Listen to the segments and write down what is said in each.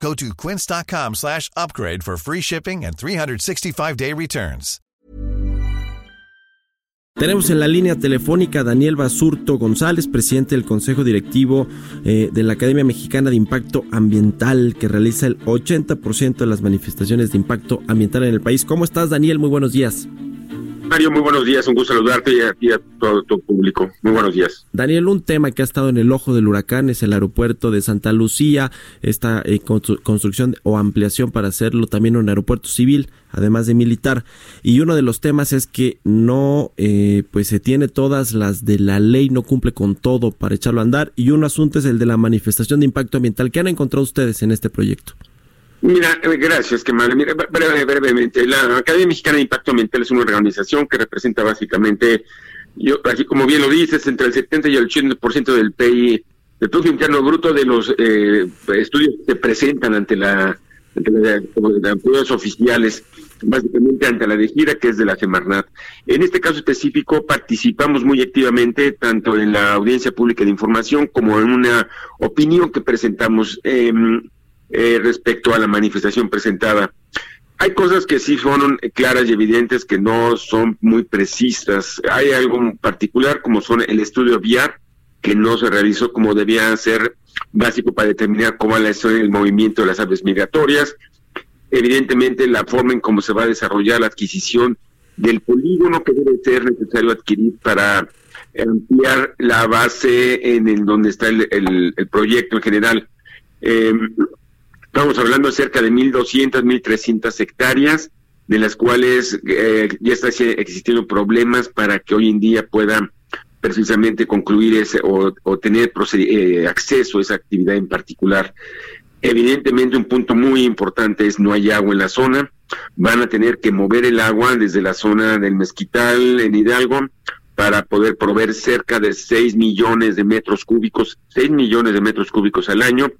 Go to quince.com slash upgrade for free shipping and 365-day returns. Tenemos en la línea telefónica a Daniel Basurto González, presidente del Consejo Directivo eh, de la Academia Mexicana de Impacto Ambiental, que realiza el 80% de las manifestaciones de impacto ambiental en el país. ¿Cómo estás, Daniel? Muy buenos días. Mario, muy buenos días, un gusto saludarte y a, a todo tu público. Muy buenos días. Daniel, un tema que ha estado en el ojo del huracán es el aeropuerto de Santa Lucía, esta eh, construcción o ampliación para hacerlo también un aeropuerto civil, además de militar. Y uno de los temas es que no, eh, pues se tiene todas las de la ley, no cumple con todo para echarlo a andar. Y un asunto es el de la manifestación de impacto ambiental. ¿Qué han encontrado ustedes en este proyecto? Mira, eh, gracias, que Mira, brevemente, la Academia Mexicana de Impacto Ambiental es una organización que representa básicamente, yo, así como bien lo dices, entre el 70 y el 80% del PIB, del Producto Interno Bruto de los eh, estudios que se presentan ante la ante las oficiales, básicamente ante la de gira, que es de la Semarnat. En este caso específico, participamos muy activamente tanto en la audiencia pública de información como en una opinión que presentamos. Eh, eh, respecto a la manifestación presentada. Hay cosas que sí son claras y evidentes que no son muy precisas. Hay algo particular como son el estudio VIAR, que no se realizó como debía ser básico para determinar cómo va a ser el movimiento de las aves migratorias. Evidentemente, la forma en cómo se va a desarrollar la adquisición del polígono que debe ser necesario adquirir para ampliar la base en el donde está el, el, proyecto en general. Eh, Estamos hablando de cerca de 1.200, 1.300 hectáreas, de las cuales eh, ya está existiendo problemas para que hoy en día puedan precisamente concluir ese o, tener eh, acceso a esa actividad en particular. Evidentemente un punto muy importante es no hay agua en la zona, van a tener que mover el agua desde la zona del Mezquital en Hidalgo para poder proveer cerca de 6 millones de metros cúbicos, 6 millones de metros cúbicos al año,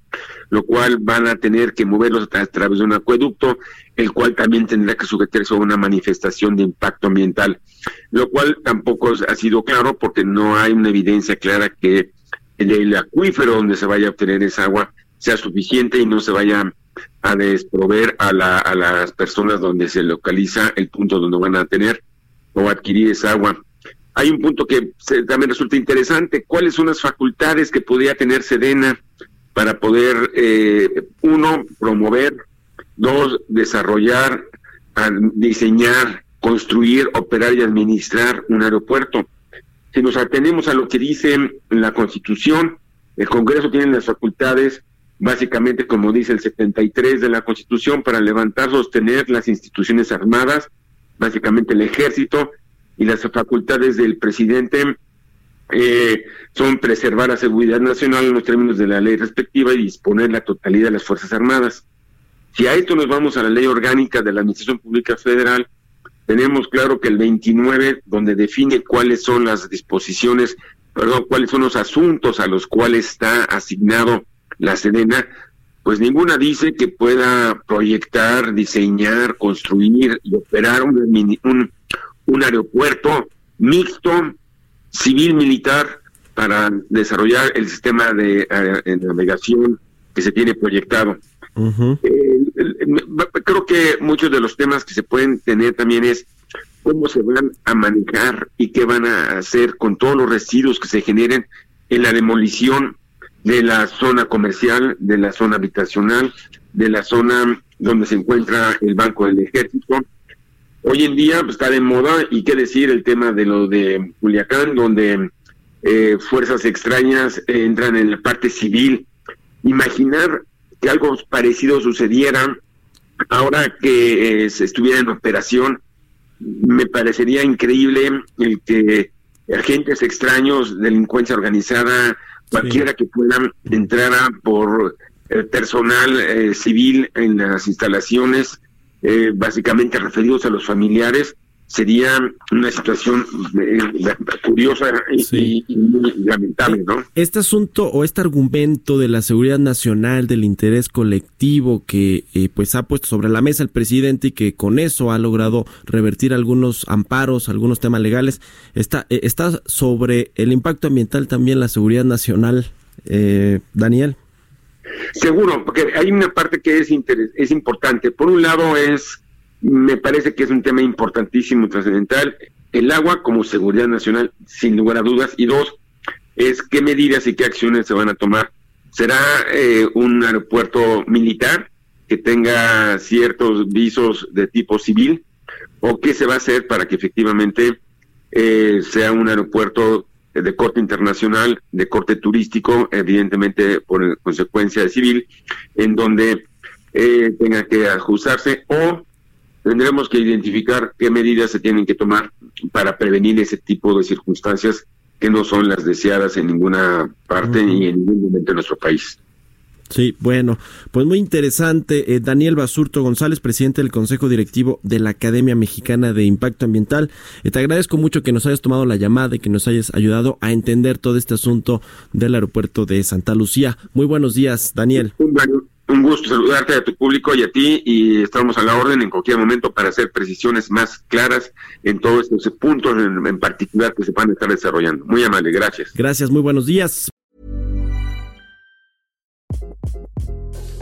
lo cual van a tener que moverlos a, través de un acueducto, el cual también tendrá que sujetarse a una manifestación de impacto ambiental, lo cual tampoco ha sido claro porque no hay una evidencia clara que el, acuífero donde se vaya a obtener esa agua sea suficiente y no se vaya a desprover a, la, a las personas donde se localiza el punto donde van a tener o adquirir esa agua hay un punto que también resulta interesante. ¿Cuáles son las facultades que podría tener Sedena para poder, eh, uno, promover, dos, desarrollar, diseñar, construir, operar y administrar un aeropuerto? Si nos atenemos a lo que dice la Constitución, el Congreso tiene las facultades, básicamente como dice el 73 de la Constitución, para levantar, sostener las instituciones armadas, básicamente el ejército, y las facultades del presidente eh, son preservar la seguridad nacional en los términos de la ley respectiva y disponer la totalidad de las Fuerzas Armadas. Si a esto nos vamos a la ley orgánica de la Administración Pública Federal, tenemos claro que el 29, donde define cuáles son las disposiciones, perdón, cuáles son los asuntos a los cuales está asignado la Sedena, pues ninguna dice que pueda proyectar, diseñar, construir y operar un, un, un aeropuerto mixto, civil-militar, para desarrollar el sistema de eh, navegación que se tiene proyectado. creo que muchos de los temas que se pueden tener también es cómo se van a manejar y qué van a hacer con todos los residuos que se generen en la demolición de la zona comercial, de la zona habitacional, de la zona donde se encuentra el Banco del Ejército, Hoy en día pues, está de moda y qué decir el tema de lo de Culiacán, donde eh, fuerzas extrañas entran en la parte civil. Imaginar que algo parecido sucediera ahora que eh, se estuviera en operación, me parecería increíble el que agentes extraños, delincuencia organizada, cualquiera que puedan entrar por el personal eh, civil en las instalaciones eh, básicamente referidos a los familiares sería una situación eh, curiosa y, lamentable, ¿no? Este asunto o este argumento de la seguridad nacional, del interés colectivo que eh, pues ha puesto sobre la mesa el presidente y que con eso ha logrado revertir algunos amparos, algunos temas legales, está, eh, está sobre el impacto ambiental también la seguridad nacional, Daniel. Seguro, porque hay una parte que es, es importante. Por un lado es me parece que es un tema importantísimo, trascendental. El agua como seguridad nacional, sin lugar a dudas. Y dos, es qué medidas y qué acciones se van a tomar. ¿Será eh, un aeropuerto militar que tenga ciertos visos de tipo civil? ¿O qué se va a hacer para que efectivamente eh, sea un aeropuerto de corte internacional, de corte turístico, evidentemente por consecuencia de civil, en donde eh, tenga que ajustarse o tendremos que identificar qué medidas se tienen que tomar para prevenir ese tipo de circunstancias que no son las deseadas en ninguna parte ni en ningún momento de nuestro país. Sí, bueno, pues muy interesante. Eh, Daniel Basurto González, presidente del Consejo Directivo de la Academia Mexicana de Impacto Ambiental. Eh, te agradezco mucho que nos hayas tomado la llamada y que nos hayas ayudado a entender todo este asunto del aeropuerto de Santa Lucía. Muy buenos días, Daniel. Un gusto saludarte a tu público y a ti y estamos a la orden en cualquier momento para hacer precisiones más claras en todos estos puntos en, en particular que se van a estar desarrollando. Muy amable, gracias. Gracias, muy buenos días.